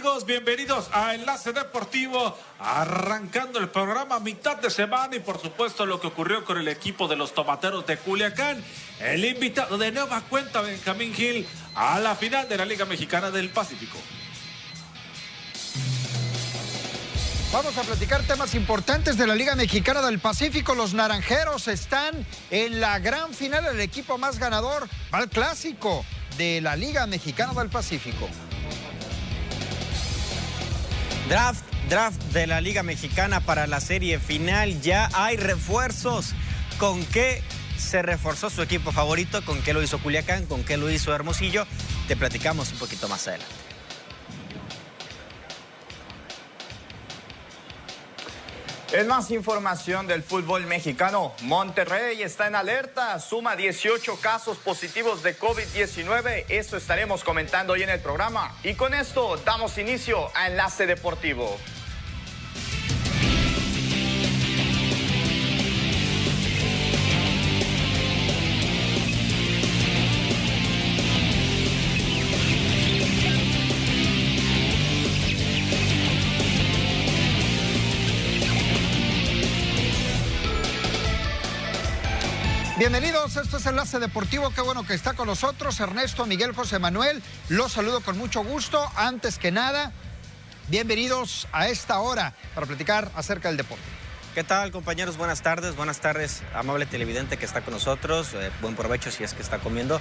¿Qué tal amigos? Bienvenidos a Enlace Deportivo, arrancando el programa mitad de semana y por supuesto lo que ocurrió con el equipo de los Tomateros de Culiacán. El invitado de nueva cuenta, Benjamín Gil, a la final de la Liga Mexicana del Pacífico. Vamos a platicar temas importantes de la Liga Mexicana del Pacífico. Los naranjeros están en la gran final, el equipo más ganador al clásico de la Liga Mexicana del Pacífico. Draft, draft de la Liga Mexicana para la serie final. Ya hay refuerzos. ¿Con qué se reforzó su equipo favorito? ¿Con qué lo hizo Culiacán? ¿Con qué lo hizo Hermosillo? Te platicamos un poquito más adelante. En más información del fútbol mexicano, Monterrey está en alerta, suma 18 casos positivos de COVID-19, eso estaremos comentando hoy en el programa. Y con esto damos inicio a Enlace Deportivo. Bienvenidos, esto es Enlace Deportivo, qué bueno que está con nosotros Ernesto Miguel José Manuel, los saludo con mucho gusto, antes que nada, bienvenidos a esta hora para platicar acerca del deporte. ¿Qué tal compañeros? Buenas tardes, buenas tardes, amable televidente que está con nosotros, eh, buen provecho si es que está comiendo.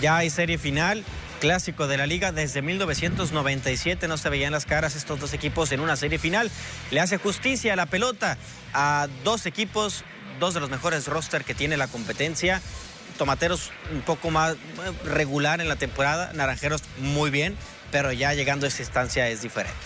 Ya hay serie final, clásico de la liga, desde 1997 no se veían las caras estos dos equipos en una serie final. Le hace justicia a la pelota a dos equipos dos de los mejores roster que tiene la competencia. Tomateros un poco más eh, regular en la temporada, Naranjeros muy bien, pero ya llegando a esa instancia es diferente.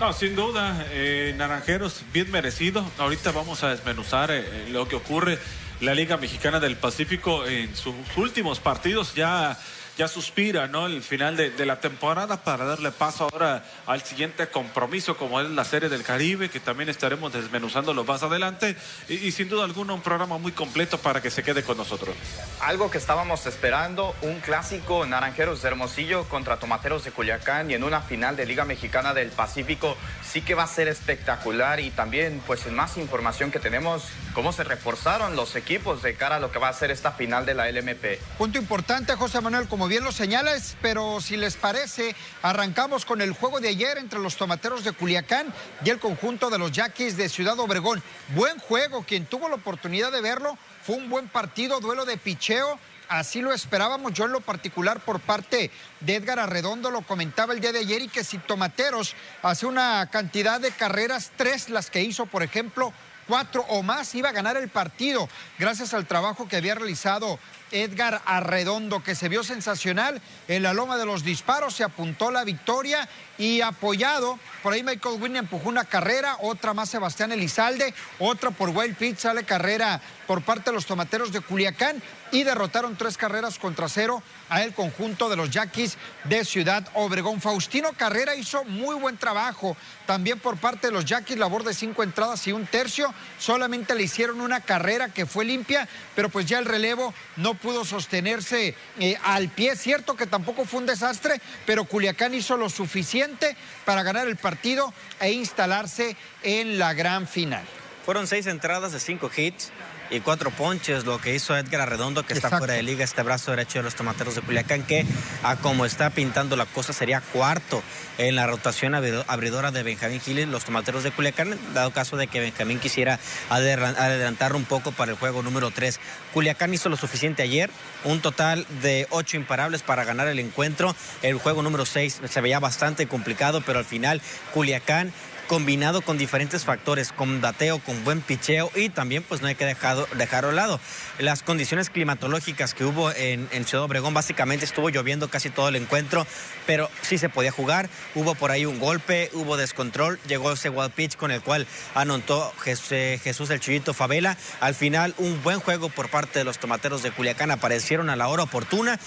No, sin duda, eh, Naranjeros bien merecido. Ahorita vamos a desmenuzar eh, lo que ocurre. La Liga Mexicana del Pacífico en sus últimos partidos ya ya suspira, ¿no? El final de, la temporada para darle paso ahora al siguiente compromiso, como es la Serie del Caribe, que también estaremos desmenuzándolo más adelante. Y, sin duda alguna, un programa muy completo para que se quede con nosotros. Algo que estábamos esperando, un clásico Naranjeros de Hermosillo contra Tomateros de Culiacán y en una final de Liga Mexicana del Pacífico, sí que va a ser espectacular. Y también, pues, en más información que tenemos, cómo se reforzaron los equipos de cara a lo que va a ser esta final de la LMP. Punto importante, José Manuel, como bien lo señalas, pero si les parece, arrancamos con el juego de ayer entre los tomateros de Culiacán y el conjunto de los Yaquis de Ciudad Obregón. Buen juego, quien tuvo la oportunidad de verlo, fue un buen partido, duelo de picheo. Así lo esperábamos yo en lo particular por parte de Edgar Arredondo, lo comentaba el día de ayer y que si Tomateros hace una cantidad de carreras, tres las que hizo, por ejemplo, cuatro o más, iba a ganar el partido gracias al trabajo que había realizado Edgar Arredondo, que se vio sensacional en la loma de los disparos, se apuntó la victoria y apoyado, por ahí Michael Wynn empujó una carrera, otra más Sebastián Elizalde, otra por Wild Pitt, sale carrera por parte de los tomateros de Culiacán y derrotaron tres carreras contra cero a el conjunto de los Yaquis de Ciudad Obregón. Faustino Carrera hizo muy buen trabajo también por parte de los Yaquis, labor de cinco entradas y un tercio. Solamente le hicieron una carrera que fue limpia, pero pues ya el relevo no pudo sostenerse eh, al pie. Cierto que tampoco fue un desastre, pero Culiacán hizo lo suficiente para ganar el partido e instalarse en la gran final. Fueron seis entradas de cinco hits y cuatro ponches, lo que hizo Edgar Arredondo, que está fuera de liga, este brazo derecho de los tomateros de Culiacán, que a como está pintando la cosa sería cuarto en la rotación abridora de Benjamín Giles, los tomateros de Culiacán, dado caso de que Benjamín quisiera adelantar un poco para el juego número 3. Culiacán hizo lo suficiente ayer, un total de ocho imparables para ganar el encuentro. El juego número 6 se veía bastante complicado, pero al final Culiacán combinado con diferentes factores, con bateo, con buen picheo y también pues no hay que dejarlo, dejarlo a lado. Las condiciones climatológicas que hubo en, en, Ciudad Obregón, básicamente estuvo lloviendo casi todo el encuentro, pero sí se podía jugar, hubo por ahí un golpe, hubo descontrol, llegó ese wild pitch con el cual anotó Jesús el Chuyito Favela. Al final un buen juego por parte de los tomateros de Culiacán, aparecieron a la hora oportuna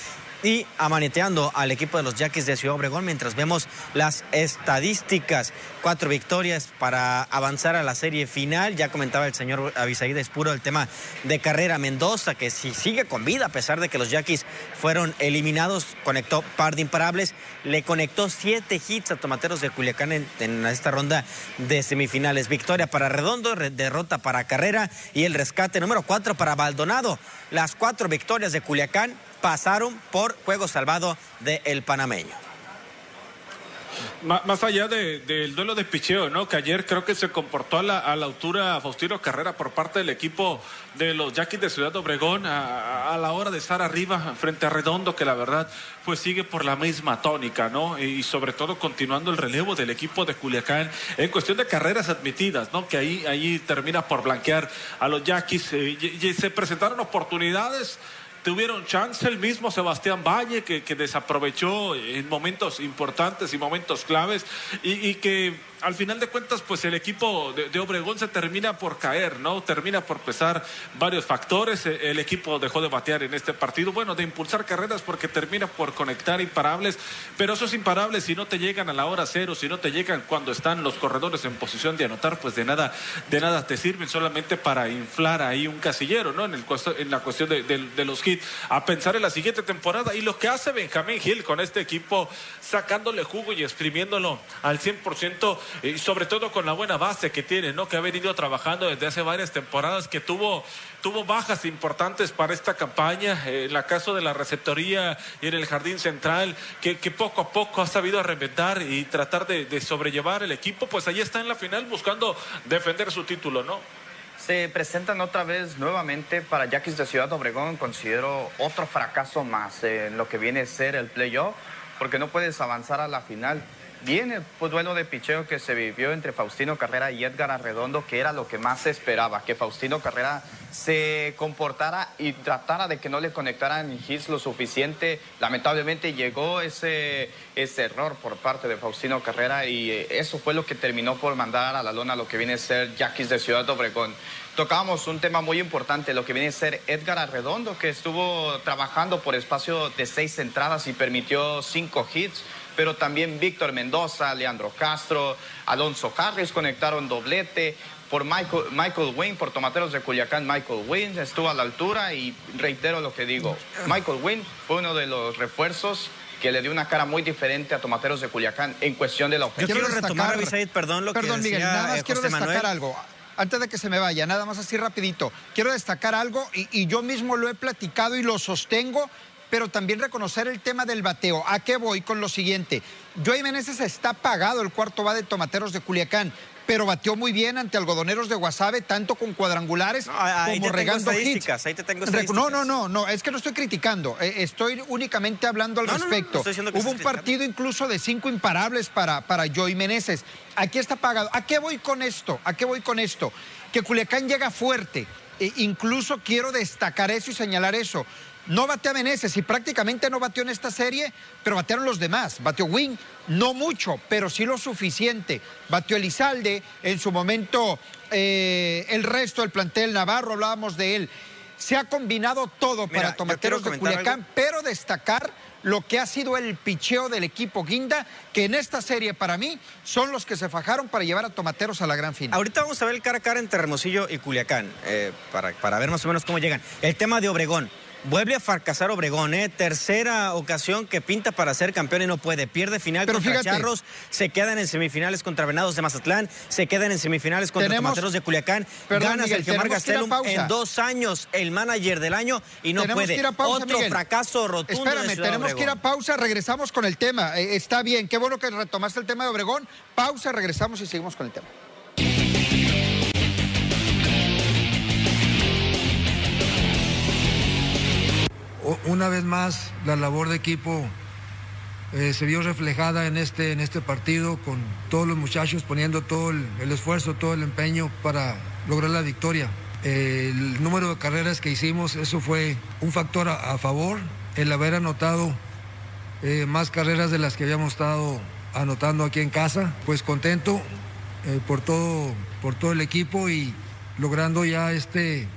y amaneteando al equipo de los Yaquis de Ciudad Obregón mientras vemos las estadísticas. Cuatro victorias para avanzar a la serie final. Ya comentaba el señor Avisaída Espuro el tema de carrera Mendoza, que si sigue con vida, a pesar de que los Yaquis fueron eliminados, conectó par de imparables, le conectó siete hits a Tomateros de Culiacán en, esta ronda de semifinales. Victoria para Redondo, derrota para Carrera y el rescate número cuatro para Baldonado. Las cuatro victorias de Culiacán pasaron por juego salvado del el panameño. Más allá del duelo de picheo, ¿no? Que ayer creo que se comportó a la, altura Faustino Carrera por parte del equipo de los Yaquis de Ciudad Obregón a, la hora de estar arriba frente a Redondo, que la verdad pues sigue por la misma tónica, ¿no? Y, sobre todo continuando el relevo del equipo de Culiacán en cuestión de carreras admitidas, ¿no? Que ahí, ahí termina por blanquear a los Yaquis. Eh, y se presentaron oportunidades tuvieron chance el mismo Sebastián Valle, que, desaprovechó en momentos importantes y momentos claves, y que al final de cuentas, pues el equipo de, Obregón se termina por caer, ¿no? Termina por pesar varios factores. E, el equipo dejó de batear en este partido, bueno, de impulsar carreras porque termina por conectar imparables, pero esos imparables, si no te llegan a la hora cero, si no te llegan cuando están los corredores en posición de anotar, pues de nada, de nada te sirven solamente para inflar ahí un casillero, ¿no? En, el, en la cuestión de, de los hits, a pensar en la siguiente temporada. Y lo que hace Benjamín Gil con este equipo, sacándole jugo y exprimiéndolo al 100%, y sobre todo con la buena base que tiene, ¿no? Que ha venido trabajando desde hace varias temporadas, que tuvo, tuvo bajas importantes para esta campaña, eh, en la caso de la receptoría y en el jardín central, que, poco a poco ha sabido reinventar y tratar de, sobrellevar el equipo, pues ahí está en la final buscando defender su título, ¿no? se presentan otra vez nuevamente para Yaquis de Ciudad Obregón. Considero otro fracaso más en lo que viene a ser el playoff, porque no puedes avanzar a la final. Viene el duelo de picheo que se vivió entre Faustino Carrera y Edgar Arredondo, que era lo que más se esperaba, que Faustino Carrera se comportara y tratara de que no le conectaran hits lo suficiente. Lamentablemente llegó ese, ese error por parte de Faustino Carrera y eh, eso fue lo que terminó por mandar a la lona lo que viene a ser Yaquis de Ciudad Obregón. Tocábamos un tema muy importante, lo que viene a ser Edgar Arredondo, que estuvo trabajando por espacio de seis entradas y permitió cinco hits pero también Víctor Mendoza, Leandro Castro, Alonso Harris conectaron doblete. Por Michael, Michael Wayne, por Tomateros de Culiacán, Michael Wayne estuvo a la altura y reitero lo que digo. Michael Wayne fue uno de los refuerzos que le dio una cara muy diferente a Tomateros de Culiacán en cuestión de la ofensiva. Yo quiero retomar, perdón, lo perdón, que Miguel, nada más eh, quiero destacar algo. Antes de que se me vaya, nada más así rapidito. Quiero destacar algo y, y yo mismo lo he platicado y lo sostengo pero también reconocer el tema del bateo. ¿A qué voy con lo siguiente? Joey Meneses está pagado el cuarto va de Tomateros de Culiacán, pero bateó muy bien ante algodoneros de Guasave, tanto con cuadrangulares como regando hits. Ahí te tengo no, no, no, no, es que no estoy criticando, eh, estoy únicamente hablando al respecto. Hubo un partido incluso de cinco imparables para, para Joey Meneses. Aquí está pagado. ¿A qué voy con esto? ¿A qué voy con esto? Que Culiacán llega fuerte. E incluso quiero destacar eso y señalar eso. No batea Meneses y prácticamente no bateó en esta serie, pero batearon los demás. Bateó Wing, no mucho, pero sí lo suficiente. Bateó Elizalde, en su momento eh, el resto del plantel Navarro, hablábamos de él. Se ha combinado todo para Tomateros de Culiacán, pero destacar lo que ha sido el picheo del equipo Guinda, que en esta serie para mí son los que se fajaron para llevar a Tomateros a la gran final. Ahorita vamos a ver el cara a cara entre Hermosillo y Culiacán, eh, para, para ver más o menos cómo llegan. El tema de Obregón. Vuelve a fracasar Obregón, ¿eh? tercera ocasión que pinta para ser campeón y no puede. Pierde final contra Charros, se quedan en semifinales contra Venados de Mazatlán, se quedan en semifinales contra Tomateros de Culiacán. Ganas el Gemar Gastelum en dos años, el manager del año y no puede. Otro fracaso rotundo. Espérame, tenemos que ir a pausa, regresamos con el tema. Eh, está bien, qué bueno que retomaste el tema de Obregón. Pausa, regresamos y seguimos con el tema. Una vez más la labor de equipo eh, se vio reflejada en este, en este partido con todos los muchachos poniendo todo el, esfuerzo, todo el empeño para lograr la victoria. el número de carreras que hicimos, eso fue un factor a, favor, el haber anotado eh, más carreras de las que habíamos estado anotando aquí en casa, pues contento eh, por, todo, por todo el equipo y logrando ya este,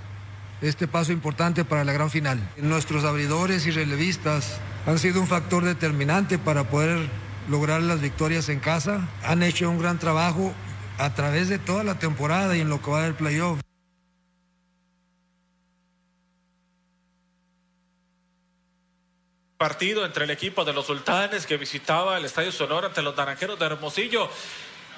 este paso importante para la gran final. Nuestros abridores y relevistas han sido un factor determinante para poder lograr las victorias en casa. Han hecho un gran trabajo. a través de toda la temporada y en lo que va del playoff. partido entre el equipo de los sultanes que visitaba el Estadio Sonora ante los naranjeros de Hermosillo.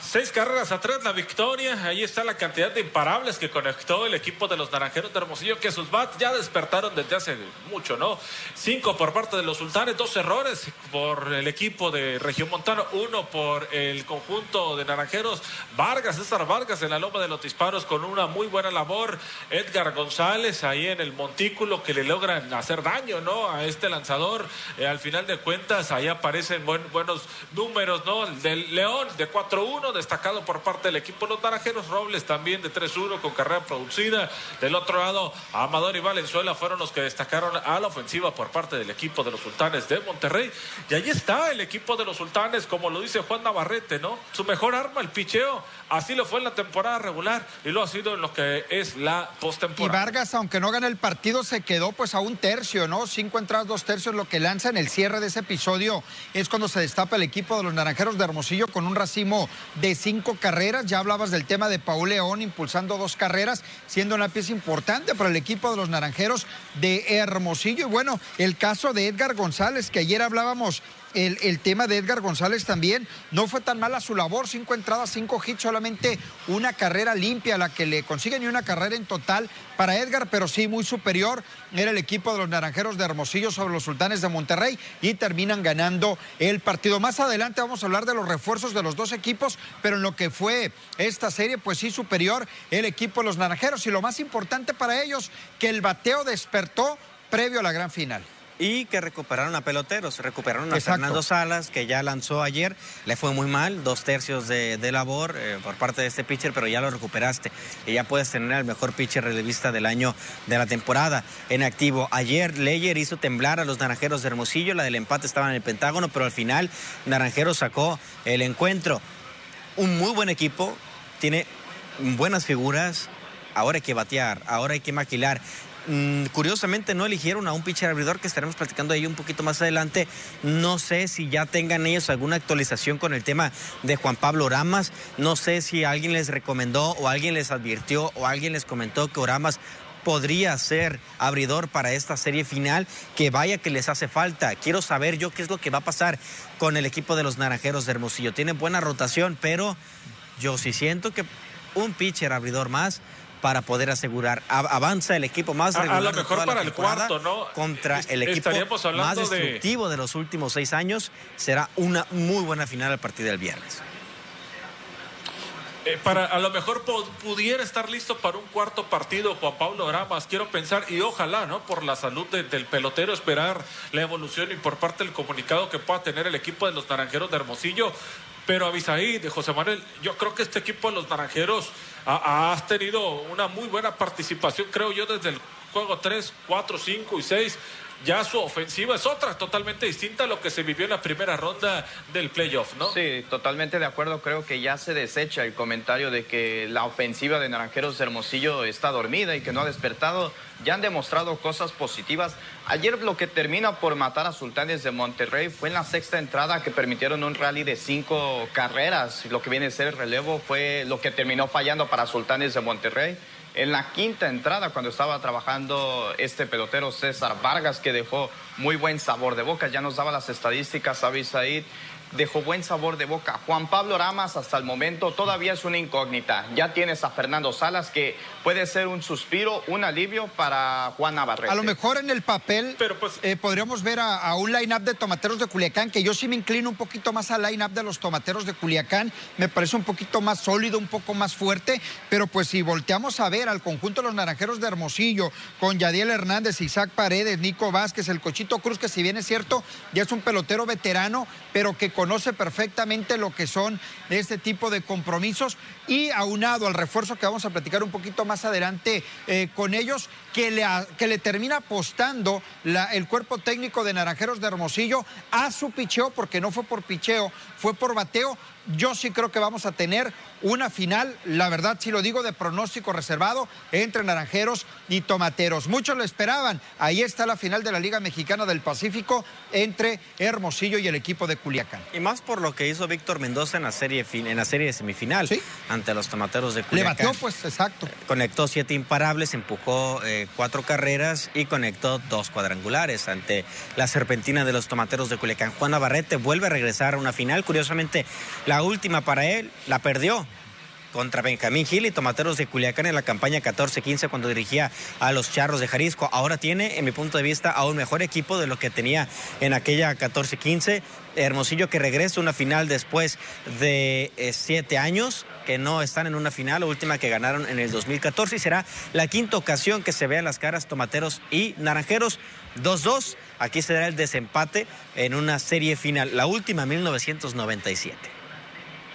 Seis carreras atrás la victoria. Ahí está la cantidad de imparables que conectó el equipo de los Naranjeros de Hermosillo, que sus bats ya despertaron desde hace mucho, ¿no? Cinco por parte de los sultanes, dos errores por el equipo de Región Montano, uno por el conjunto de Naranjeros. Vargas, César Vargas en la loma de los disparos con una muy buena labor. Edgar González ahí en el montículo que le logran hacer daño, ¿no? A este lanzador. Eh, al final de cuentas, ahí aparecen buenos números, ¿no? Del León de 4-1 destacado por parte del equipo los naranjeros. Robles también de 3-1 con carrera producida. Del otro lado, Amador y Valenzuela fueron los que destacaron a la ofensiva por parte del equipo de los sultanes de Monterrey. Y ahí está el equipo de los sultanes, como lo dice Juan Navarrete, ¿no? Su mejor arma, el picheo. Así lo fue en la temporada regular y lo ha sido en lo que es la postemporada. Y Vargas, aunque no gane el partido, se quedó pues a un tercio, ¿no? Cinco entradas, dos tercios, lo que lanza en el cierre de ese episodio es cuando se destapa el equipo de los naranjeros de Hermosillo con un racimo de cinco carreras. Ya hablabas del tema de Paul León impulsando dos carreras, siendo una pieza importante para el equipo de los naranjeros de Hermosillo. Y bueno, el caso de Edgar González, que ayer hablábamos el, tema de Edgar González también. No fue tan mala su labor, cinco entradas, cinco hits, solamente una carrera limpia, la que le consiguen y una carrera en total para Edgar, pero sí muy superior. Era el equipo de los Naranjeros de Hermosillo sobre los Sultanes de Monterrey y terminan ganando el partido. Más adelante vamos a hablar de los refuerzos de los dos equipos, pero en lo que fue esta serie, pues sí superior el equipo de los Naranjeros. Y lo más importante para ellos, que el bateo despertó previo a la gran final y que recuperaron a peloteros. Recuperaron a Fernando Salas, que ya lanzó ayer, le fue muy mal, dos tercios de, labor eh, por parte de este pitcher, pero ya lo recuperaste y ya puedes tener al mejor pitcher relevista del año de la temporada en activo. Ayer Leyer hizo temblar a los naranjeros de Hermosillo, la del empate estaba en el Pentágono, pero al final Naranjeros sacó el encuentro. Un muy buen equipo, tiene buenas figuras, ahora hay que batear, ahora hay que maquilar. Mm, curiosamente no eligieron a un pitcher abridor que estaremos platicando ahí un poquito más adelante. No sé si ya tengan ellos alguna actualización con el tema de Juan Pablo Oramas. No sé si alguien les recomendó o alguien les advirtió o alguien les comentó que Oramas podría ser abridor para esta serie final, que vaya que les hace falta. Quiero saber yo qué es lo que va a pasar con el equipo de los Naranjeros de Hermosillo. Tienen buena rotación, pero yo sí siento que un pitcher abridor más para poder asegurar. avanza el equipo más regular. A, lo mejor para el cuarto, ¿no? Contra el equipo más destructivo de... los últimos seis años. Será una muy buena final a partir del viernes. Eh, para a lo mejor pudiera estar listo para un cuarto partido Juan Pablo Ramas, quiero pensar y ojalá, ¿no? Por la salud del pelotero esperar la evolución y por parte del comunicado que pueda tener el equipo de los Naranjeros de Hermosillo, pero Avisaí, de José Manuel, yo creo que este equipo de los Naranjeros ha, tenido una muy buena participación, creo yo, desde el juego 3, 4, 5 y 6 ya su ofensiva es otra, totalmente distinta a lo que se vivió en la primera ronda del playoff, ¿no? Sí, totalmente de acuerdo. Creo que ya se desecha el comentario de que la ofensiva de Naranjeros Hermosillo está dormida y que no ha despertado. Ya han demostrado cosas positivas. Ayer lo que termina por matar a Sultanes de Monterrey fue en la sexta entrada que permitieron un rally de cinco carreras. Lo que viene a ser el relevo fue lo que terminó fallando para Sultanes de Monterrey en la quinta entrada cuando estaba trabajando este pelotero César Vargas que dejó muy buen sabor de boca. Ya nos daba las estadísticas, Said dejó buen sabor de boca. Juan Pablo Ramas hasta el momento todavía es una incógnita. Ya tienes a Fernando Salas que puede ser un suspiro, un alivio para Juan Navarrete. A lo mejor en el papel Pero pues, eh, podríamos ver a, un line-up de tomateros de Culiacán, que yo sí me inclino un poquito más al line-up de los tomateros de Culiacán. Me parece un poquito más sólido, un poco más fuerte. Pero pues si volteamos a ver al conjunto de los naranjeros de Hermosillo, con Yadiel Hernández, Isaac Paredes, Nico Vázquez, el Cochito Cruz, que si bien es cierto, ya es un pelotero veterano, pero que con conoce perfectamente lo que son este tipo de compromisos y aunado al refuerzo que vamos a platicar un poquito más adelante eh, con ellos, que le, que le termina apostando el cuerpo técnico de Naranjeros de Hermosillo a su picheo, porque no fue por picheo, fue por bateo, yo sí creo que vamos a tener una final, la verdad sí lo digo, de pronóstico reservado entre Naranjeros y Tomateros. Muchos lo esperaban. Ahí está la final de la Liga Mexicana del Pacífico entre Hermosillo y el equipo de Culiacán. Y más por lo que hizo Víctor Mendoza en la serie, en la serie de semifinal ante los Tomateros de Culiacán. Le batió, pues, exacto. Conectó siete imparables, empujó eh, cuatro carreras y conectó dos cuadrangulares ante la serpentina de los Tomateros de Culiacán. Juan Navarrete vuelve a regresar a una final. Curiosamente, la última para él la perdió contra Benjamín Gil y Tomateros de Culiacán en la campaña 14-15 cuando dirigía a los Charros de Jalisco. Ahora tiene, en mi punto de vista, a un mejor equipo de lo que tenía en aquella 14-15. Hermosillo que regresa a una final después de eh, siete años, que no están en una final, la última que ganaron en el 2014 y será la quinta ocasión que se vean las caras Tomateros y Naranjeros 2-2. Aquí será el desempate en una serie final, la última 1997.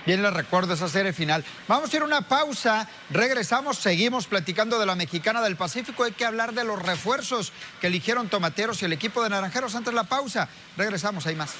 Bien les recuerdo esa serie final. Vamos a ir a una pausa, regresamos, seguimos platicando de la mexicana del Pacífico. Hay que hablar de los refuerzos que eligieron Tomateros y el equipo de Naranjeros antes de la pausa. Regresamos, hay más.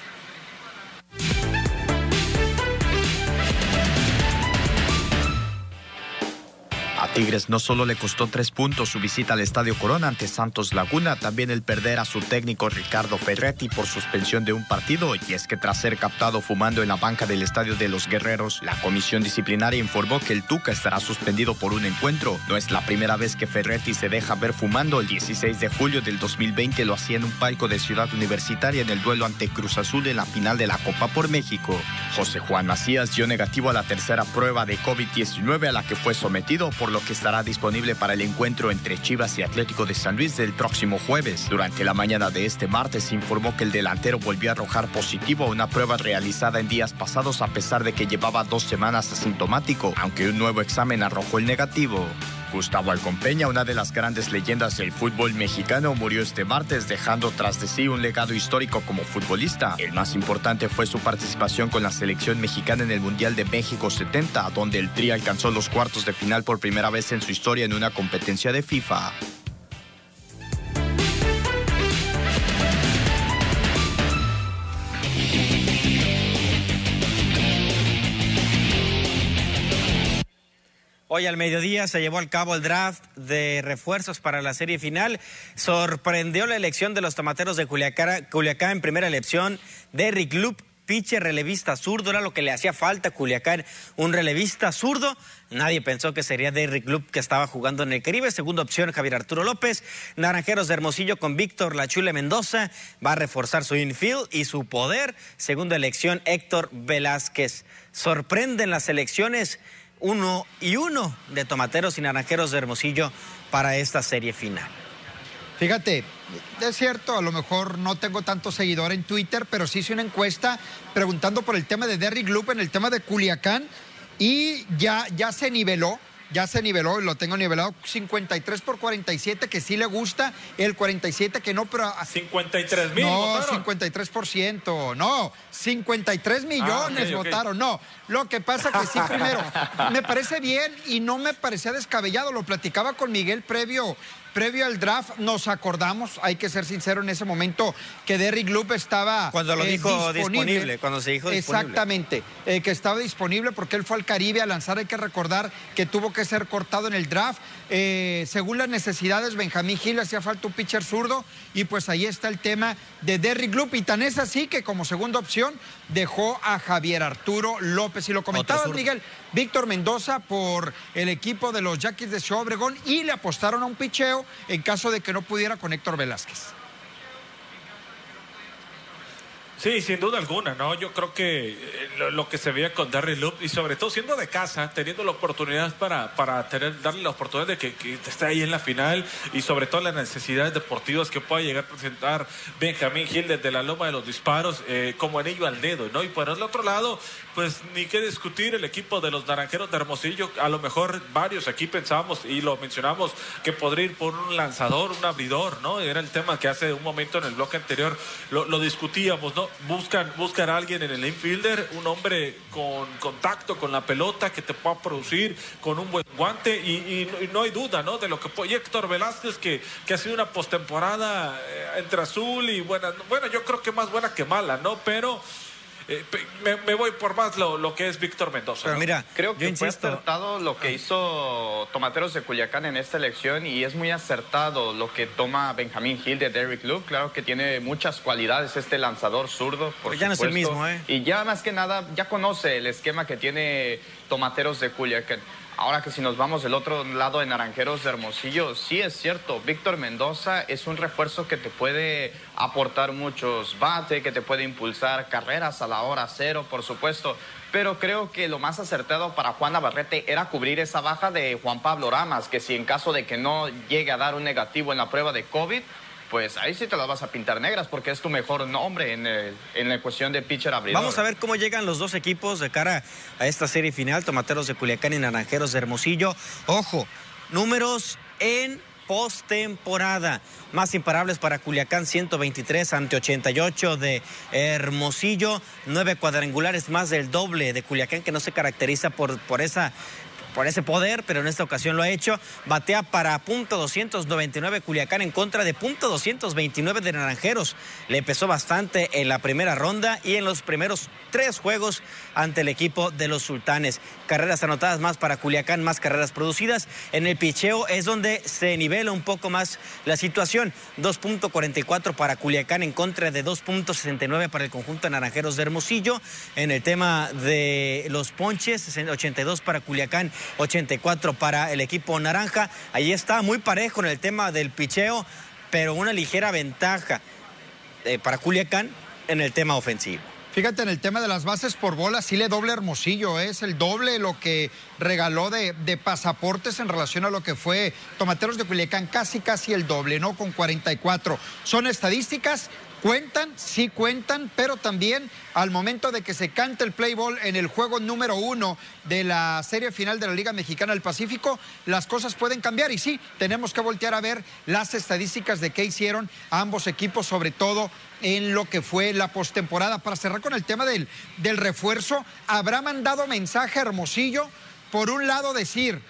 A Tigres no solo le costó tres puntos su visita al Estadio Corona ante Santos Laguna, también el perder a su técnico Ricardo Ferretti por suspensión de un partido, y es que tras ser captado fumando en la banca del Estadio de los Guerreros, la comisión disciplinaria informó que el Tuca estará suspendido por un encuentro. No es la primera vez que Ferretti se deja ver fumando. El 16 de julio del 2020 lo hacía en un palco de Ciudad Universitaria en el duelo ante Cruz Azul en la final de la Copa por México. José Juan Macías dio negativo a la tercera prueba de COVID-19 a la que fue sometido por lo que estará disponible para el encuentro entre Chivas y Atlético de San Luis del próximo jueves. Durante la mañana de este martes informó que el delantero volvió a arrojar positivo a una prueba realizada en días pasados a pesar de que llevaba dos semanas asintomático, aunque un nuevo examen arrojó el negativo. Gustavo Alcompeña, una de las grandes leyendas del fútbol mexicano, murió este martes dejando tras de sí un legado histórico como futbolista. El más importante fue su participación con la selección mexicana en el Mundial de México 70, donde el Tri alcanzó los cuartos de final por primera vez en su historia en una competencia de FIFA. Hoy al mediodía se llevó al cabo el draft de refuerzos para la serie final. Sorprendió la elección de los tomateros de Culiacán, Culiacán en primera elección. Derrick Loop, pitcher relevista zurdo, era lo que le hacía falta a Culiacán, un relevista zurdo. Nadie pensó que sería Derrick Loop que estaba jugando en el Caribe. Segunda opción, Javier Arturo López. Naranjeros de Hermosillo con Víctor Lachule Mendoza. Va a reforzar su infield y su poder. Segunda elección, Héctor Velázquez. Sorprenden las elecciones uno y uno de Tomateros y Naranjeros de Hermosillo para esta serie final. Fíjate, es cierto, a lo mejor no tengo tanto seguidor en Twitter, pero sí hice una encuesta preguntando por el tema de Derrick Loop en el tema de Culiacán y ya, ya se niveló ya se niveló, lo tengo nivelado 53 por 47 que sí le gusta, el 47 que no, pero... 53 mil. No, 53%, no, 53 millones ah, votaron, no. Lo que pasa que sí, primero, me parece bien y no me parecía descabellado, lo platicaba con Miguel previo previo al draft nos acordamos, hay que ser sincero en ese momento, que Derrick Loop estaba Cuando lo eh, dijo disponible, cuando se dijo disponible. Exactamente, eh, que estaba disponible porque él fue al Caribe a lanzar, hay que recordar que tuvo que ser cortado en el draft. Eh, según las necesidades, Benjamín Gil hacía falta un pitcher zurdo y pues ahí está el tema de Derrick Loop y tan es así que como segunda opción dejó a Javier Arturo López y lo comentaba Miguel, Víctor Mendoza por el equipo de los Yaquis de Ciudad Obregón y le apostaron a un picheo en caso de que no pudiera con Héctor Velázquez. Sí, sin duda alguna, ¿no? Yo creo que eh, lo, que se veía con Darry Loop y sobre todo siendo de casa, teniendo la oportunidad para, para tener, darle la oportunidad de que, esté ahí en la final y sobre todo las necesidades deportivas que pueda llegar a presentar Benjamín Gil desde la loma de los disparos eh, como anillo al dedo, ¿no? Y por el otro lado, pues ni qué discutir el equipo de los Naranjeros de Hermosillo, a lo mejor varios aquí pensamos y lo mencionamos que podría ir por un lanzador, un abridor, ¿no? Era el tema que hace un momento en el bloque anterior lo discutíamos, ¿no? Buscan, buscan a alguien en el infielder, un hombre con contacto con la pelota que te pueda producir con un buen guante y, no hay duda, ¿no? De lo que puede. Héctor Velázquez que, que ha sido una postemporada eh, entre azul y buena, bueno, yo creo que más buena que mala, ¿no? Pero eh, me, voy por más lo, que es Víctor Mendoza. Pero mira, creo que fue acertado lo que hizo Tomateros de Culiacán en esta elección y es muy acertado lo que toma Benjamín Hill de Derrick Luke. Claro que tiene muchas cualidades este lanzador zurdo. Por ya no es el mismo, ¿eh? Y ya más que nada, ya conoce el esquema que tiene Tomateros de Culiacán. Ahora que si nos vamos del otro lado de Naranjeros de Hermosillo, sí es cierto, Víctor Mendoza es un refuerzo que te puede aportar muchos bate, que te puede impulsar carreras a la hora cero, por supuesto. Pero creo que lo más acertado para Juan Navarrete era cubrir esa baja de Juan Pablo Ramas, que si en caso de que no llegue a dar un negativo en la prueba de COVID, pues ahí sí te las vas a pintar negras porque es tu mejor nombre en, en la cuestión de pitcher abridor. Vamos a ver cómo llegan los dos equipos de cara a esta serie final, Tomateros de Culiacán y Naranjeros de Hermosillo. Ojo, números en postemporada. Más imparables para Culiacán, 123 ante 88 de Hermosillo. Nueve cuadrangulares, más del doble de Culiacán, que no se caracteriza por, por esa por ese poder, pero en esta ocasión lo ha hecho. Batea para punto 299 Culiacán en contra de punto 229 de Naranjeros. Le pesó bastante en la primera ronda y en los primeros tres juegos ante el equipo de los Sultanes. Carreras anotadas más para Culiacán, más carreras producidas. En el picheo es donde se nivela un poco más la situación. 2.44 para Culiacán en contra de 2.69 para el conjunto de Naranjeros de Hermosillo. En el tema de los ponches, 82 para Culiacán, 84 para el equipo naranja. Ahí está muy parejo en el tema del picheo, pero una ligera ventaja eh, para Culiacán en el tema ofensivo. Fíjate, en el tema de las bases por bola, sí le doble Hermosillo, ¿eh? es el doble lo que regaló de, de, pasaportes en relación a lo que fue Tomateros de Culiacán, casi, casi el doble, ¿no? Con 44. Son estadísticas Cuentan, sí cuentan, pero también al momento de que se cante el play ball en el juego número uno de la serie final de la Liga Mexicana del Pacífico, las cosas pueden cambiar. Y sí, tenemos que voltear a ver las estadísticas de qué hicieron ambos equipos, sobre todo en lo que fue la postemporada. Para cerrar con el tema del, del refuerzo, ¿habrá mandado mensaje a Hermosillo? Por un lado, decir,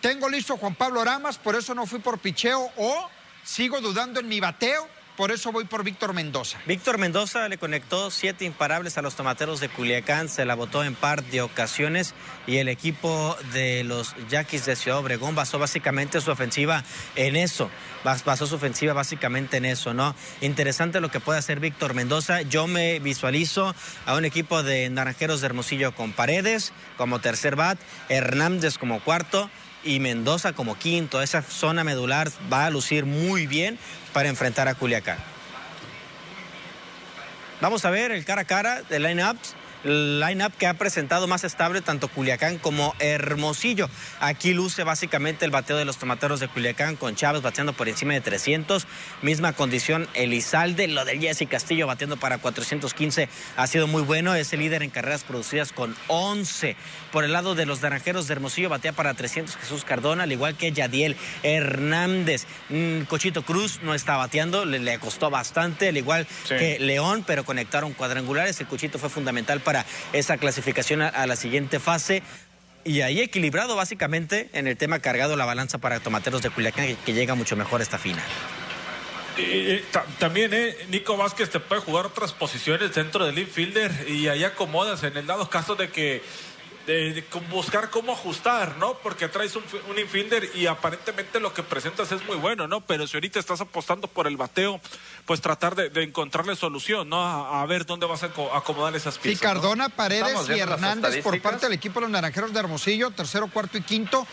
tengo listo Juan Pablo Ramas, por eso no fui por picheo, o sigo dudando en mi bateo por eso voy por Víctor Mendoza. Víctor Mendoza le conectó siete imparables a los tomateros de Culiacán, se la votó en par de ocasiones y el equipo de los Yaquis de Ciudad Obregón basó básicamente su ofensiva en eso. Basó su ofensiva básicamente en eso, ¿no? Interesante lo que puede hacer Víctor Mendoza. Yo me visualizo a un equipo de Naranjeros de Hermosillo con Paredes como tercer bat, Hernández como cuarto y Mendoza como quinto. Esa zona medular va a lucir muy bien para enfrentar a Culiacán. Vamos a ver el cara a cara de line-ups line-up que ha presentado más estable tanto Culiacán como Hermosillo. Aquí luce básicamente el bateo de los tomateros de Culiacán con Chávez bateando por encima de 300. Misma condición Elizalde, lo del Jesse Castillo bateando para 415 ha sido muy bueno. Es el líder en carreras producidas con 11. Por el lado de los naranjeros de Hermosillo batea para 300 Jesús Cardona, al igual que Yadiel Hernández. Mm, Cochito Cruz no está bateando, le, costó bastante, al igual que León, pero conectaron cuadrangulares. El Cochito fue fundamental para esa clasificación a, la siguiente fase. Y ahí equilibrado básicamente en el tema cargado la balanza para Tomateros de Culiacán, que, llega mucho mejor esta final. también eh, Nico Vázquez te puede jugar otras posiciones dentro del infielder y ahí acomodas en el dado caso de que de, buscar cómo ajustar, ¿no? Porque traes un, infielder y aparentemente lo que presentas es muy bueno, ¿no? Pero si ahorita estás apostando por el bateo, pues tratar de, encontrarle solución, ¿no? A, ver dónde vas a acomodar esas piezas. Y Cardona, Paredes y Hernández por parte del equipo de los Naranjeros de Hermosillo, tercero, cuarto y quinto.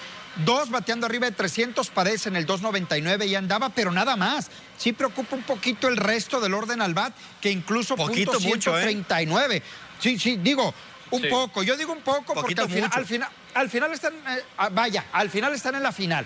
Dos bateando arriba de 300, Paredes en el 2.99 y andaba, pero nada más. Sí preocupa un poquito el resto del orden al bat, que incluso Poquito, punto 139. ¿eh? Sí, sí, digo, un poco, yo digo un poco porque al al final, están, eh, ah, vaya, al final están en la final.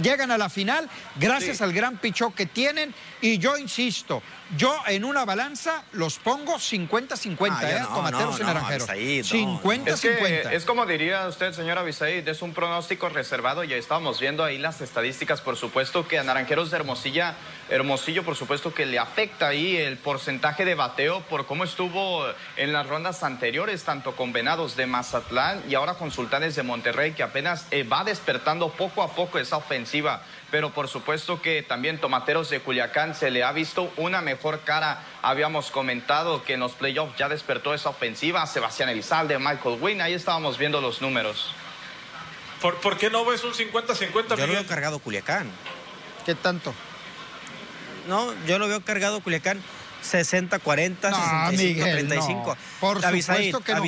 Llegan a la final gracias al gran pichó que tienen y yo insisto, yo en una balanza los pongo 50-50, ah, ¿eh? Tomateros y naranjeros. 50-50. Es, como diría usted, señora Bisaid, es un pronóstico reservado. Ya estábamos viendo ahí las estadísticas, por supuesto, que a Naranjeros de Hermosilla, Hermosillo, por supuesto, que le afecta ahí el porcentaje de bateo por cómo estuvo en las rondas anteriores, tanto con Venados de Mazatlán y ahora con Sultanes de Monterrey, que apenas eh, va despertando poco a poco esa ofensiva. Pero por supuesto que también Tomateros de Culiacán se le ha visto una mejor cara. Habíamos comentado que en los playoffs ya despertó esa ofensiva. Sebastián Elizalde, Michael Wynn, ahí estábamos viendo los números. ¿Por, qué no ves un 50-50? Yo lo veo cargado Culiacán. ¿Qué tanto? No, yo lo veo cargado Culiacán. 60, 40, 65, 35. Por supuesto que no.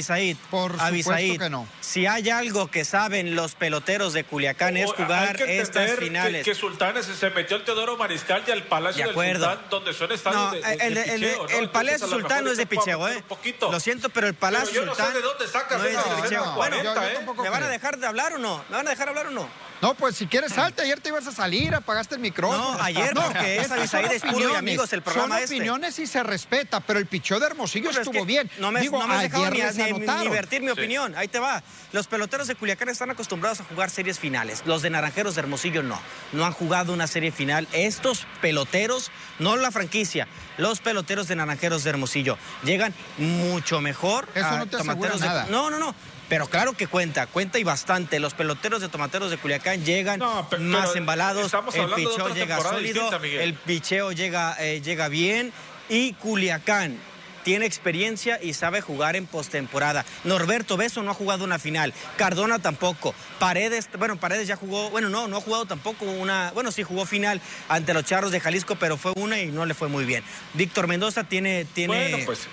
Por supuesto que no. Si hay algo que saben los peloteros de Culiacán es jugar estas finales. Que, que Sultanes se metió el Teodoro Mariscal y al Palacio de del Sultán, donde son estadios no, el, el, el, Palacio Sultán no es de picheo, ¿eh? Lo siento, pero el Palacio pero yo Sultán. No sé de dónde sacas no es de picheo. Bueno, ¿eh? ¿me van a dejar de hablar o no? ¿Me van a dejar hablar o no? No, pues si quieres salte, ayer te ibas a salir, apagaste el micrófono. No, ayer no, porque es Avisaí es puro y amigos el programa Son este. opiniones y se respeta, pero el pichó de Hermosillo estuvo bien. No me, Digo, no me has dejado ni, ni, vertir mi opinión. Ahí te va. Los peloteros de Culiacán están acostumbrados a jugar series finales. Los de Naranjeros de Hermosillo no. No han jugado una serie final. Estos peloteros, no la franquicia, los peloteros de Naranjeros de Hermosillo llegan mucho mejor Eso a no te Tomateros nada. No, no, no. Pero claro que cuenta, cuenta y bastante. Los peloteros de tomateros de Culiacán llegan más embalados, el picheo llega sólido, el picheo llega, eh, llega bien y Culiacán tiene experiencia y sabe jugar en postemporada. Norberto Beso no ha jugado una final, Cardona tampoco, Paredes, bueno, Paredes ya jugó, bueno, no, no ha jugado tampoco una, bueno, sí jugó final ante los Charros de Jalisco, pero fue una y no le fue muy bien. Víctor Mendoza tiene, tiene pues.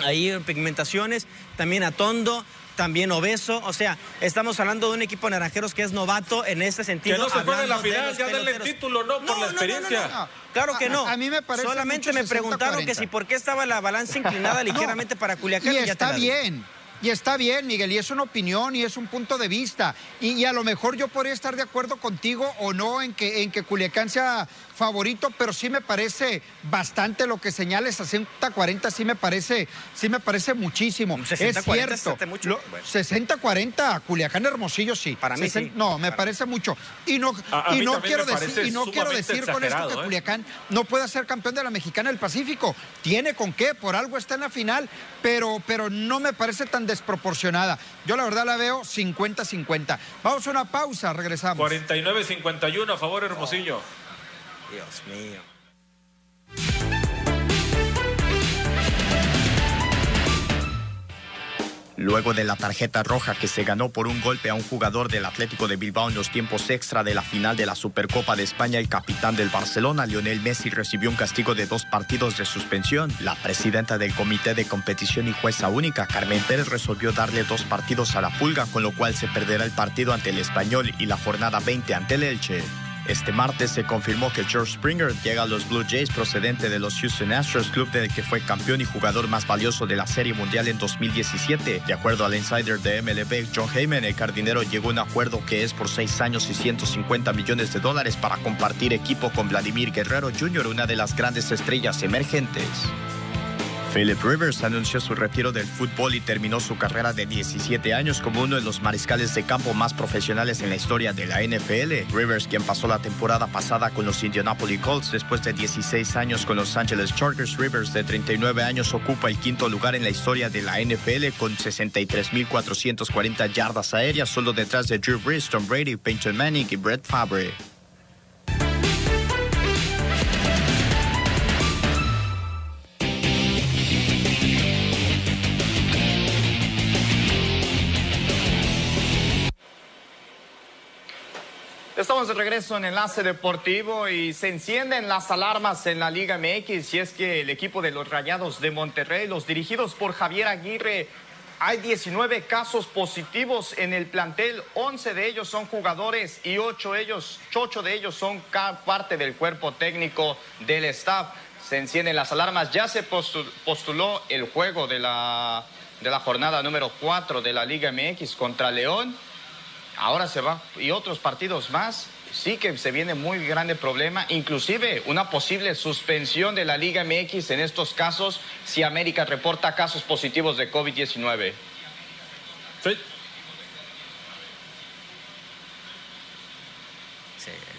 Ahí pigmentaciones, también Atondo, también obeso. O sea, estamos hablando de un equipo de naranjeros que es novato en este sentido. Que no se juegue la final, ya denle el título, ¿no? por la experiencia. claro que no. A, mí me parece Solamente me preguntaron que si por qué estaba la balanza inclinada ligeramente para Culiacán. Y, está bien. Y está bien, Miguel, y es una opinión y es un punto de vista. Y, a lo mejor yo podría estar de acuerdo contigo o no en que, en que Culiacán sea favorito, pero sí me parece bastante lo que señales, 60-40 sí me parece, sí me parece muchísimo. 60, es cierto. 60-40, Culiacán Hermosillo sí. Para mí No, me parece mucho. Y no, y no quiero decir, y no quiero decir con esto que ¿eh? Culiacán no pueda ser campeón de la Mexicana del Pacífico. Tiene con qué, por algo está en la final, pero, pero no me parece tan desproporcionada. Yo la verdad la veo 50-50. Vamos a una pausa, regresamos. 49-51 a favor Hermosillo. Dios mío. Luego de la tarjeta roja que se ganó por un golpe a un jugador del Atlético de Bilbao en los tiempos extra de la final de la Supercopa de España, el capitán del Barcelona, Lionel Messi, recibió un castigo de dos partidos de suspensión. La presidenta del Comité de Competición y jueza única, Carmen Pérez, resolvió darle dos partidos a la pulga, con lo cual se perderá el partido ante el Español y la jornada 20 ante el Elche. Este martes se confirmó que George Springer llega a los Blue Jays procedente de los Houston Astros, club del que fue campeón y jugador más valioso de la Serie Mundial en 2017. De acuerdo al insider de MLB, John Heyman, el cardinero llegó a un acuerdo que es por seis años y 150 millones de dólares para compartir equipo con Vladimir Guerrero Jr., una de las grandes estrellas emergentes. Philip Rivers anunció su retiro del fútbol y terminó su carrera de 17 años como uno de los mariscales de campo más profesionales en la historia de la NFL. Rivers, quien pasó la temporada pasada con los Indianapolis Colts después de 16 años con los Angeles Chargers, Rivers de 39 años ocupa el quinto lugar en la historia de la NFL con 63.440 yardas aéreas, solo detrás de Drew Brees, Tom Brady, Peyton Manning y Brett Favre. Estamos de regreso en Enlace Deportivo y se encienden las alarmas en la Liga MX y es que el equipo de los Rayados de Monterrey, los dirigidos por Javier Aguirre, hay 19 casos positivos en el plantel, 11 de ellos son jugadores y 8, ellos, 8 de ellos son parte del cuerpo técnico del staff. Se encienden las alarmas, ya se postuló el juego de la, de la jornada número 4 de la Liga MX contra León ahora se va y otros partidos más. Sí que se viene muy grande problema, inclusive una posible suspensión de la Liga MX en estos casos si América reporta casos positivos de COVID-19. Sí.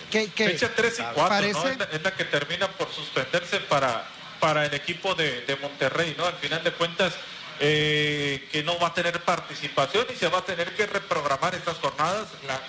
Fecha 3 y 4, Es, la, que termina por suspenderse para, para el equipo de, de Monterrey, ¿no? Al final de cuentas, eh, que no va a tener participación y se va a tener que reprogramar estas jornadas,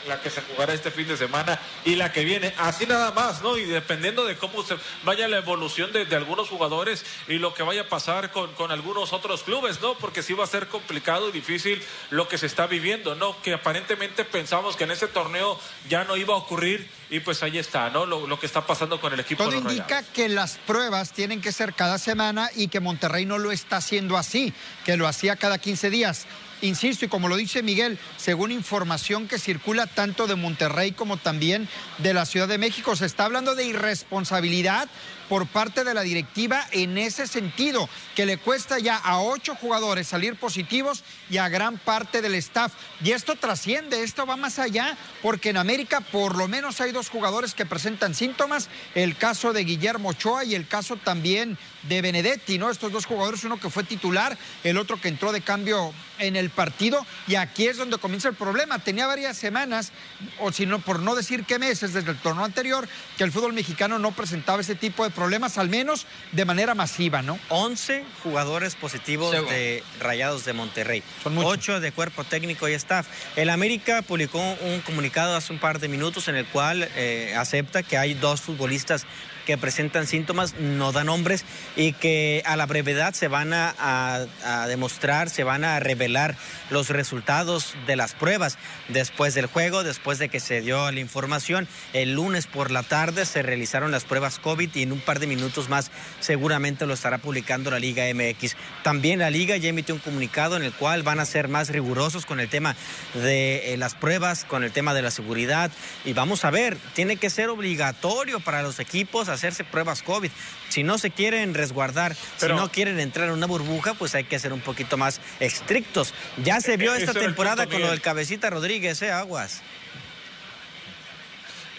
la, que se jugará este fin de semana y la que viene. Así nada más, ¿no? Y dependiendo de cómo se vaya la evolución de, algunos jugadores y lo que vaya a pasar con, con, algunos otros clubes, ¿no? Porque sí va a ser complicado y difícil lo que se está viviendo, ¿no? Que aparentemente pensamos que en ese torneo ya no iba a ocurrir y pues ahí está, ¿no? Lo, que está pasando con el equipo. Todo indica que las pruebas tienen que ser cada semana y que Monterrey no lo está haciendo así, que lo hacía cada 15 días. Insisto, y como lo dice Miguel, según información que circula tanto de Monterrey como también de la Ciudad de México, se está hablando de irresponsabilidad por parte de la directiva en ese sentido, que le cuesta ya a ocho jugadores salir positivos y a gran parte del staff. Y esto trasciende, esto va más allá, porque en América por lo menos hay dos jugadores que presentan síntomas, el caso de Guillermo Ochoa y el caso también de Benedetti, ¿no? Estos dos jugadores, uno que fue titular, el otro que entró de cambio en el partido, y aquí es donde comienza el problema. Tenía varias semanas, o si no, por no decir qué meses, desde el torneo anterior, que el fútbol mexicano no presentaba ese tipo de problemas, al menos de manera masiva, ¿no? 11 jugadores positivos de Rayados de Monterrey. Son 8 de cuerpo técnico y staff. El América publicó un comunicado hace un par de minutos en el cual eh, acepta que hay dos futbolistas que presentan síntomas, no dan nombres y que a la brevedad se van a, demostrar, se van a revelar los resultados de las pruebas después del juego, después de que se dio la información. El lunes por la tarde se realizaron las pruebas COVID y en un par de minutos más seguramente lo estará publicando la Liga MX. También la Liga ya emitió un comunicado en el cual van a ser más rigurosos con el tema de eh, las pruebas, con el tema de la seguridad y vamos a ver, tiene que ser obligatorio para los equipos hacerse pruebas COVID. Si no se quieren resguardar, si no quieren entrar en una burbuja, pues hay que ser un poquito más estrictos. Ya se vio esta temporada con lo del cabecita Rodríguez, ¿eh? Aguas.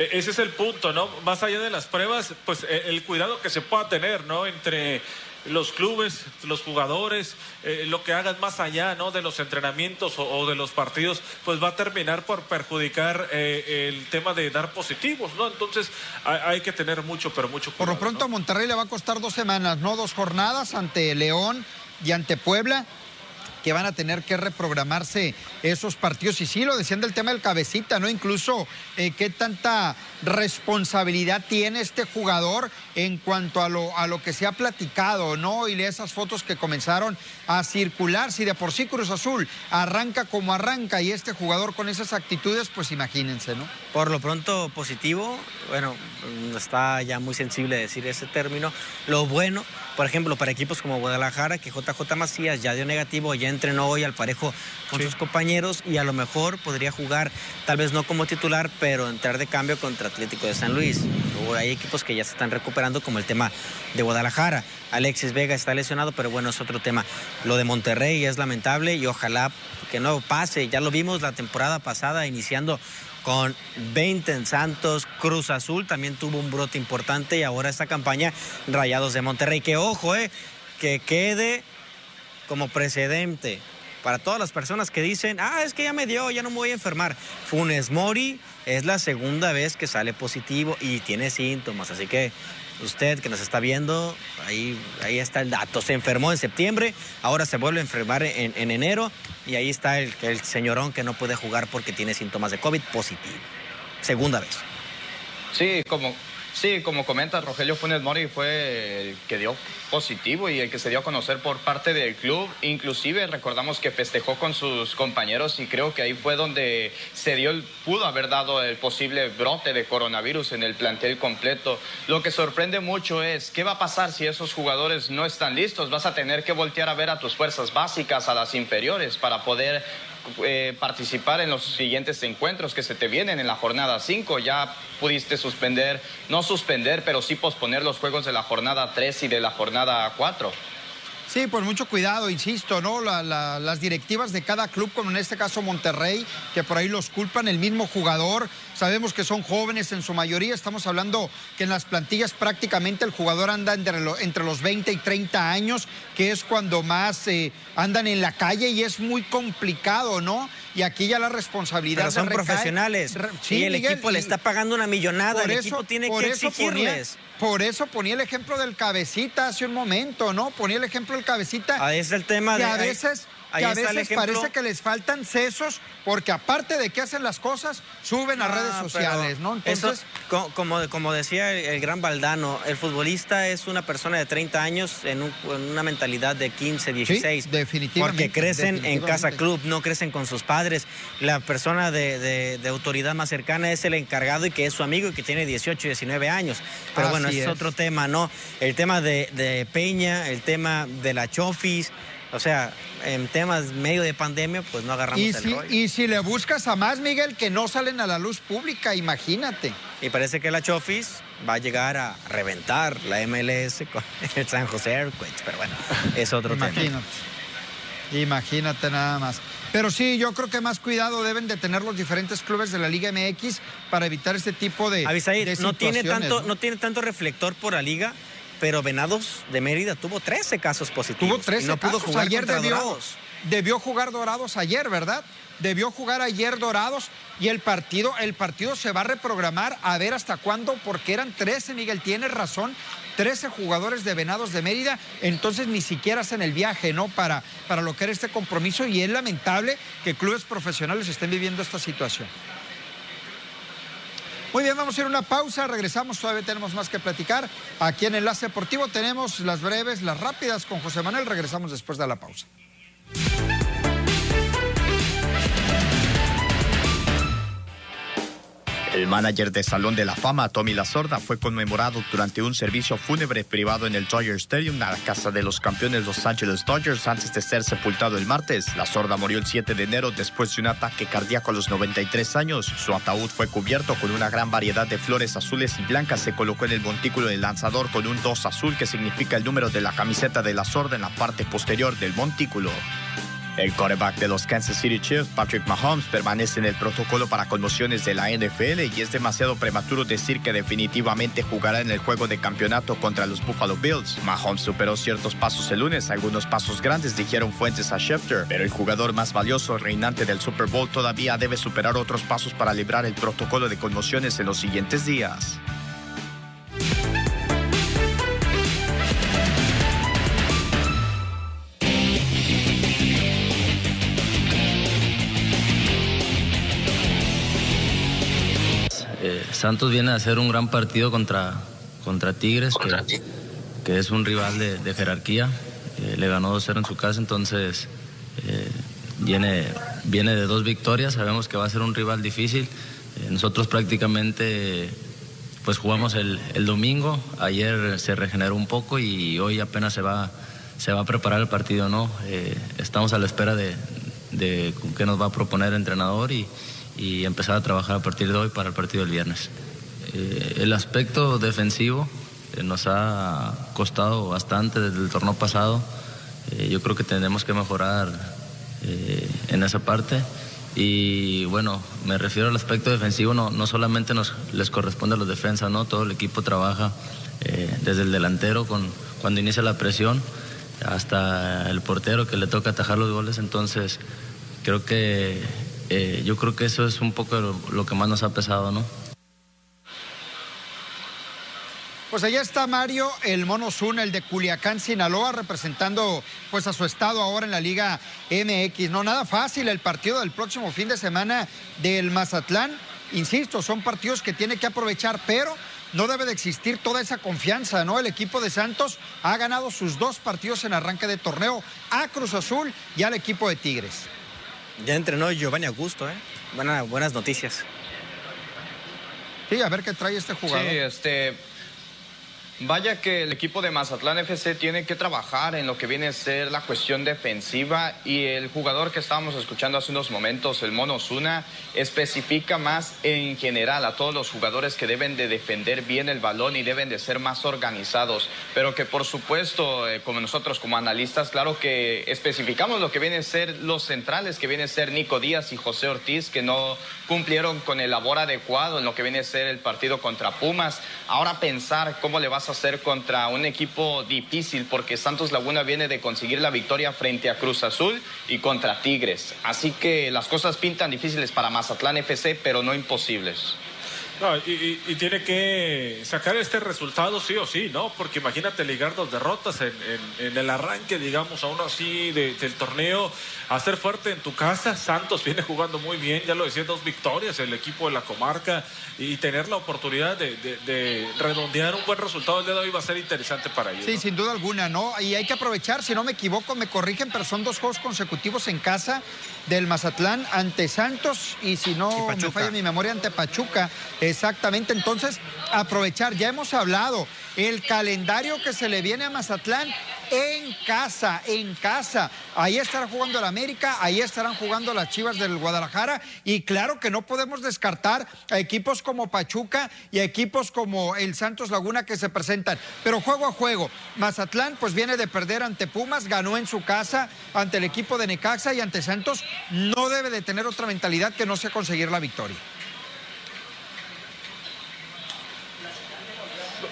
E-, ese es el punto, ¿no? Más allá de las pruebas, pues e-, el cuidado que se pueda tener, ¿no? Entre los clubes, los jugadores, eh, lo que hagan más allá ¿no? de los entrenamientos o, de los partidos, pues va a terminar por perjudicar eh, el tema de dar positivos, ¿no? Entonces hay, que tener mucho, pero mucho cuidado. Por lo pronto a Monterrey le va a costar dos semanas, ¿no? Dos jornadas ante León y ante Puebla que van a tener que reprogramarse esos partidos. Y sí, lo decían del tema del cabecita, ¿no? Incluso eh, qué tanta responsabilidad tiene este jugador en cuanto a lo, a lo que se ha platicado, ¿no? Y esas fotos que comenzaron a circular. Si de por sí Cruz Azul arranca como arranca y este jugador con esas actitudes, pues imagínense, ¿no? Por lo pronto positivo, bueno, está ya muy sensible decir ese término. Lo bueno, por ejemplo, para equipos como Guadalajara, que JJ Macías ya dio negativo, ya entrenó hoy al parejo con sus compañeros y a lo mejor podría jugar, tal vez no como titular, pero entrar de cambio contra Atlético de San Luis. O hay equipos que ya se están recuperando, como el tema de Guadalajara. Alexis Vega está lesionado, pero bueno, es otro tema. Lo de Monterrey es lamentable y ojalá que no pase. Ya lo vimos la temporada pasada, iniciando con 20 en Santos, Cruz Azul también tuvo un brote importante y ahora esta campaña Rayados de Monterrey. Que ojo, eh, que quede como precedente para todas las personas que dicen, ah, es que ya me dio, ya no me voy a enfermar. Funes Mori es la segunda vez que sale positivo y tiene síntomas, así que usted que nos está viendo, ahí, ahí está el dato. Se enfermó en septiembre, ahora se vuelve a enfermar en, en enero y ahí está el, el señorón que no puede jugar porque tiene síntomas de COVID positivo. Segunda vez. Sí, como, Sí, como comenta Rogelio Funes Mori fue el que dio positivo y el que se dio a conocer por parte del club. Inclusive recordamos que festejó con sus compañeros y creo que ahí fue donde se dio, el, pudo haber dado el posible brote de coronavirus en el plantel completo. Lo que sorprende mucho es qué va a pasar si esos jugadores no están listos. Vas a tener que voltear a ver a tus fuerzas básicas, a las inferiores, para poder eh, participar en los siguientes encuentros que se te vienen en la jornada 5. Ya pudiste suspender, no suspender, pero sí posponer los juegos de la jornada 3 y de la jornada 4. Sí, pues mucho cuidado, insisto, ¿no? las directivas de cada club, como en este caso Monterrey, que por ahí los culpan, el mismo jugador. Sabemos que son jóvenes en su mayoría. Estamos hablando que en las plantillas prácticamente el jugador anda entre, los 20 y 30 años, que es cuando más eh, andan en la calle y es muy complicado, ¿no? Y aquí ya la responsabilidad Pero son profesionales. Sí, y el Miguel, equipo le está pagando una millonada. por El eso- equipo tiene que exigirles. Ponía, por eso ponía el ejemplo del cabecita hace un momento, ¿no? Ponía el ejemplo del cabecita. Ahí está el tema que de- a veces, ahí que a veces parece que les faltan sesos, porque aparte de que hacen las cosas, suben a Ah, redes sociales, ¿no? Entonces, eso, co- como, como decía el, el gran Valdano, el futbolista es una persona de 30 años en, un- en una mentalidad de 15, 16. definitivamente, Porque crecen en casa club, no crecen con sus padres. La persona de, de- de autoridad más cercana es el encargado y que es su amigo y que tiene 18, 19 años. Pero bueno, Así es es. otro tema, ¿no? El tema de, de Peña, el tema de la Chofis. O sea, en temas medio de pandemia, pues no agarramos y el si, rollo. y si le buscas a más, Miguel, que no salen a la luz pública, imagínate. Y parece que la Chofis va a llegar a reventar la MLS con el San José Earthquakes, pero bueno, es otro tema. Imagínate. Imagínate nada más. Pero sí, yo creo que más cuidado deben de tener los diferentes clubes de la Liga MX para evitar este tipo de, Avisaí, de no tiene tanto, ¿no? ¿no? tiene tanto reflector por la liga, pero Venados de Mérida tuvo 13 casos positivos. Tuvo 13 y no pudo jugar ayer debió, Dorados. debió jugar Dorados ayer, ¿verdad? Debió jugar ayer Dorados y el partido, el partido se va a reprogramar a ver hasta cuándo, porque eran 13, Miguel, tienes razón, 13 jugadores de Venados de Mérida, entonces ni siquiera hacen el viaje, ¿no? Para, para lo que este compromiso y es lamentable que clubes profesionales estén viviendo esta situación. Muy bien, vamos a ir a una pausa, regresamos, todavía tenemos más que platicar. Aquí en Enlace Deportivo tenemos las breves, las rápidas con José Manuel, regresamos después de la pausa. El manager de Salón de la Fama, Tommy La Sorda, fue conmemorado durante un servicio fúnebre privado en el Dodger Stadium, a la casa de los campeones Los Angeles Dodgers, antes de ser sepultado el martes. La Sorda murió el 7 de enero después de un ataque cardíaco a los 93 años. Su ataúd fue cubierto con una gran variedad de flores azules y blancas. Se colocó en el montículo del lanzador con un 2 azul que significa el número de la camiseta de La Sorda en la parte posterior del montículo. El quarterback de los Kansas City Chiefs, Patrick Mahomes, permanece en el protocolo para conmociones de la NFL y es demasiado prematuro decir que definitivamente jugará en el juego de campeonato contra los Buffalo Bills. Mahomes superó ciertos pasos el lunes, algunos pasos grandes, dijeron fuentes a Schefter, pero el jugador más valioso, reinante del Super Bowl, todavía debe superar otros pasos para librar el protocolo de conmociones en los siguientes días. Santos viene a hacer un gran partido contra, contra Tigres, que, que es un rival de, de jerarquía. Eh, le ganó 2-0 en su casa, entonces eh, viene, viene de dos victorias. Sabemos que va a ser un rival difícil. Eh, nosotros prácticamente pues jugamos el, el domingo. Ayer se regeneró un poco y hoy apenas se va, se va a preparar el partido. ¿no? Estamos a la espera de, de qué nos va a proponer el entrenador y, y empezar a trabajar a partir de hoy para el partido del viernes. Eh, el aspecto defensivo eh, nos ha costado bastante desde el torneo pasado. Eh, yo creo que tenemos que mejorar eh, en esa parte. Y bueno, me refiero al aspecto defensivo, no, no solamente nos, les corresponde a los defensas, ¿no? todo el equipo trabaja eh, desde el delantero con, cuando inicia la presión hasta el portero que le toca atajar los goles. Entonces, creo que eh, yo creo que eso es un poco lo, que más nos ha pesado, ¿no? Pues allá está Mario, el Mono Zuna, el de Culiacán, Sinaloa, representando pues a su estado ahora en la Liga MX. No, nada fácil el partido del próximo fin de semana del Mazatlán. Insisto, son partidos que tiene que aprovechar, pero no debe de existir toda esa confianza, ¿no? El equipo de Santos ha ganado sus dos partidos en arranque de torneo a Cruz Azul y al equipo de Tigres. Ya entrenó Giovanni Augusto, ¿eh? Buena- buenas noticias. Sí, a ver qué trae este jugador. Sí, este. Vaya que el equipo de Mazatlán FC tiene que trabajar en lo que viene a ser la cuestión defensiva y el jugador que estábamos escuchando hace unos momentos, el Mono Zuna, especifica más en general a todos los jugadores que deben de defender bien el balón y deben de ser más organizados, pero que por supuesto, eh, como nosotros como analistas, claro que especificamos lo que viene a ser los centrales, que viene a ser Nico Díaz y José Ortiz, que no cumplieron con el labor adecuado en lo que viene a ser el partido contra Pumas. Ahora pensar cómo le vas a hacer contra un equipo difícil porque Santos Laguna viene de conseguir la victoria frente a Cruz Azul y contra Tigres. Así que las cosas pintan difíciles para Mazatlán FC, pero no imposibles. No, y, tiene que sacar este resultado sí o sí, ¿no? Porque imagínate ligar dos derrotas en, el arranque, digamos, aún así del torneo, hacer fuerte en tu casa. Santos viene jugando muy bien, ya lo decía, dos victorias el equipo de la comarca y tener la oportunidad de, redondear un buen resultado el día de hoy va a ser interesante para ellos. Sí, sin duda alguna, ¿no? Y hay que aprovechar, si no me equivoco, me corrigen, pero son dos juegos consecutivos en casa del Mazatlán ante Santos y si no me falla mi memoria ante Pachuca. Exactamente, entonces aprovechar, ya hemos hablado, el calendario que se le viene a Mazatlán en casa, en casa. Ahí estará jugando el América, ahí estarán jugando las Chivas del Guadalajara y claro que no podemos descartar a equipos como Pachuca y a equipos como el Santos Laguna que se presentan. Pero juego a juego, Mazatlán pues viene de perder ante Pumas, ganó en su casa ante el equipo de Necaxa y ante Santos no debe de tener otra mentalidad que no sea conseguir la victoria.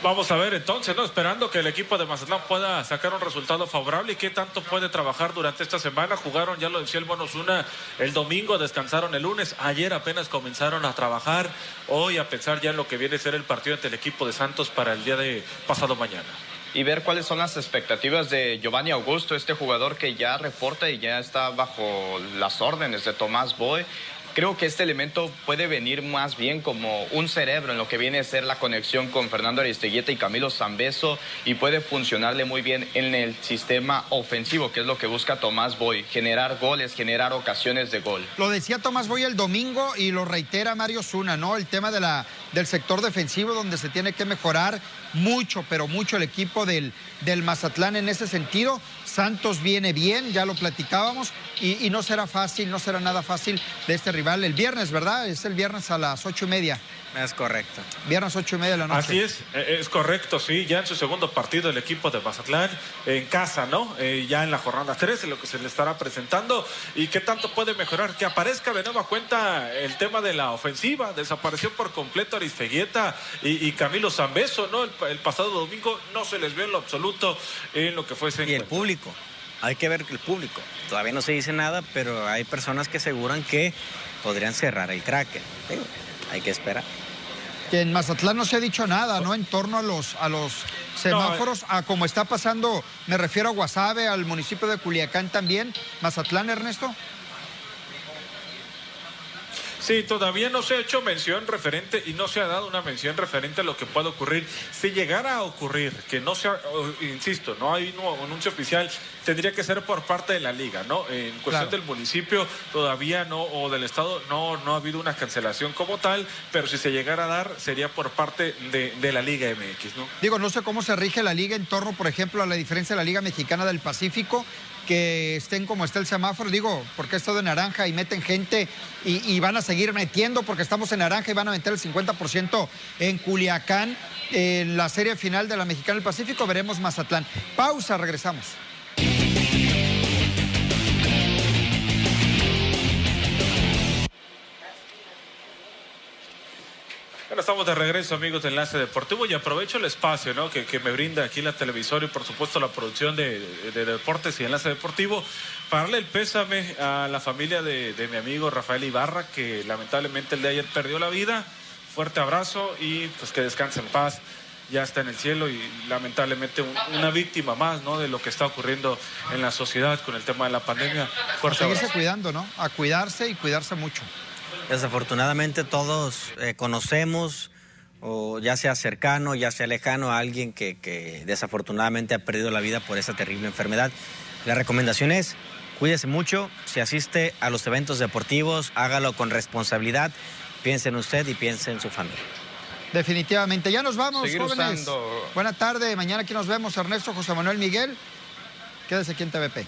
Vamos a ver entonces, ¿no? Esperando que el equipo de Mazatlán pueda sacar un resultado favorable y qué tanto puede trabajar durante esta semana. Jugaron, ya lo decía el Bonus Una, el domingo, descansaron el lunes. Ayer apenas comenzaron a trabajar. Hoy a pensar ya en lo que viene a ser el partido ante el equipo de Santos para el día de pasado mañana y ver cuáles son las expectativas de Giovanni Augusto, este jugador que ya reporta y ya está bajo las órdenes de Tomás Boy creo que este elemento puede venir más bien como un cerebro en lo que viene a ser la conexión con Fernando Aristeguieta y Camilo Zambeso y puede funcionarle muy bien en el sistema ofensivo, que es lo que busca Tomás Boy, generar goles, generar ocasiones de gol. Lo decía Tomás Boy el domingo y lo reitera Mario Zuna, ¿no? El tema de la, del sector defensivo donde se tiene que mejorar mucho, pero mucho el equipo del, del Mazatlán en ese sentido. Santos viene bien, ya lo platicábamos, y, no será fácil, no será nada fácil de este rival el viernes, ¿verdad? Es el viernes a las ocho y media. Es correcto. Viernes ocho y media de la noche. Así es, eh, es correcto, sí. Ya en su segundo partido el equipo de Mazatlán en casa, ¿no? Eh, ya en la jornada 13, lo que se le estará presentando. ¿Y qué tanto puede mejorar? Que aparezca de nueva cuenta el tema de la ofensiva. Desapareció por completo Arisfeguieta y, Camilo Zambeso, ¿no? El, pasado domingo no se les vio en lo absoluto en lo que fue ese Y el público. Hay que ver que el público. Todavía no se dice nada, pero hay personas que aseguran que podrían cerrar el Kraken. Hay que esperar. Que en Mazatlán no se ha dicho nada, ¿no? En torno a los, a los semáforos, a como está pasando, me refiero a Guasave, al municipio de Culiacán también. Mazatlán, Ernesto. Sí, todavía no se ha hecho mención referente y no se ha dado una mención referente a lo que puede ocurrir. Si llegara a ocurrir, que no sea, insisto, no hay un anuncio oficial, tendría que ser por parte de la liga, ¿no? En cuestión del municipio todavía no, o del estado no, no ha habido una cancelación como tal, pero si se llegara a dar sería por parte de, de la Liga MX, ¿no? Digo, no sé cómo se rige la liga en torno, por ejemplo, a la diferencia de la Liga Mexicana del Pacífico que estén como está el semáforo, digo, porque es todo en naranja y meten gente y, van a seguir metiendo porque estamos en naranja y van a meter el 50% en Culiacán. En la serie final de la Mexicana del Pacífico veremos Mazatlán. Pausa, regresamos. Bueno, estamos de regreso, amigos de Enlace Deportivo, y aprovecho el espacio ¿no? que, me brinda aquí la televisora y, por supuesto, la producción de, deportes y Enlace Deportivo para darle el pésame a la familia de, mi amigo Rafael Ibarra, que lamentablemente el de ayer perdió la vida. Fuerte abrazo y pues que descanse en paz. Ya está en el cielo y lamentablemente una víctima más ¿no? de lo que está ocurriendo en la sociedad con el tema de la pandemia. Fuerte seguirse cuidando, ¿no? A cuidarse y cuidarse mucho. Desafortunadamente todos eh, conocemos, o ya sea cercano, ya sea lejano, a alguien que, desafortunadamente ha perdido la vida por esa terrible enfermedad. La recomendación es, cuídese mucho, si asiste a los eventos deportivos, hágalo con responsabilidad, piense en usted y piense en su familia. Definitivamente. Ya nos vamos, jóvenes. Buena tarde. Mañana aquí nos vemos. Ernesto José Manuel Miguel. Quédese aquí en TVP.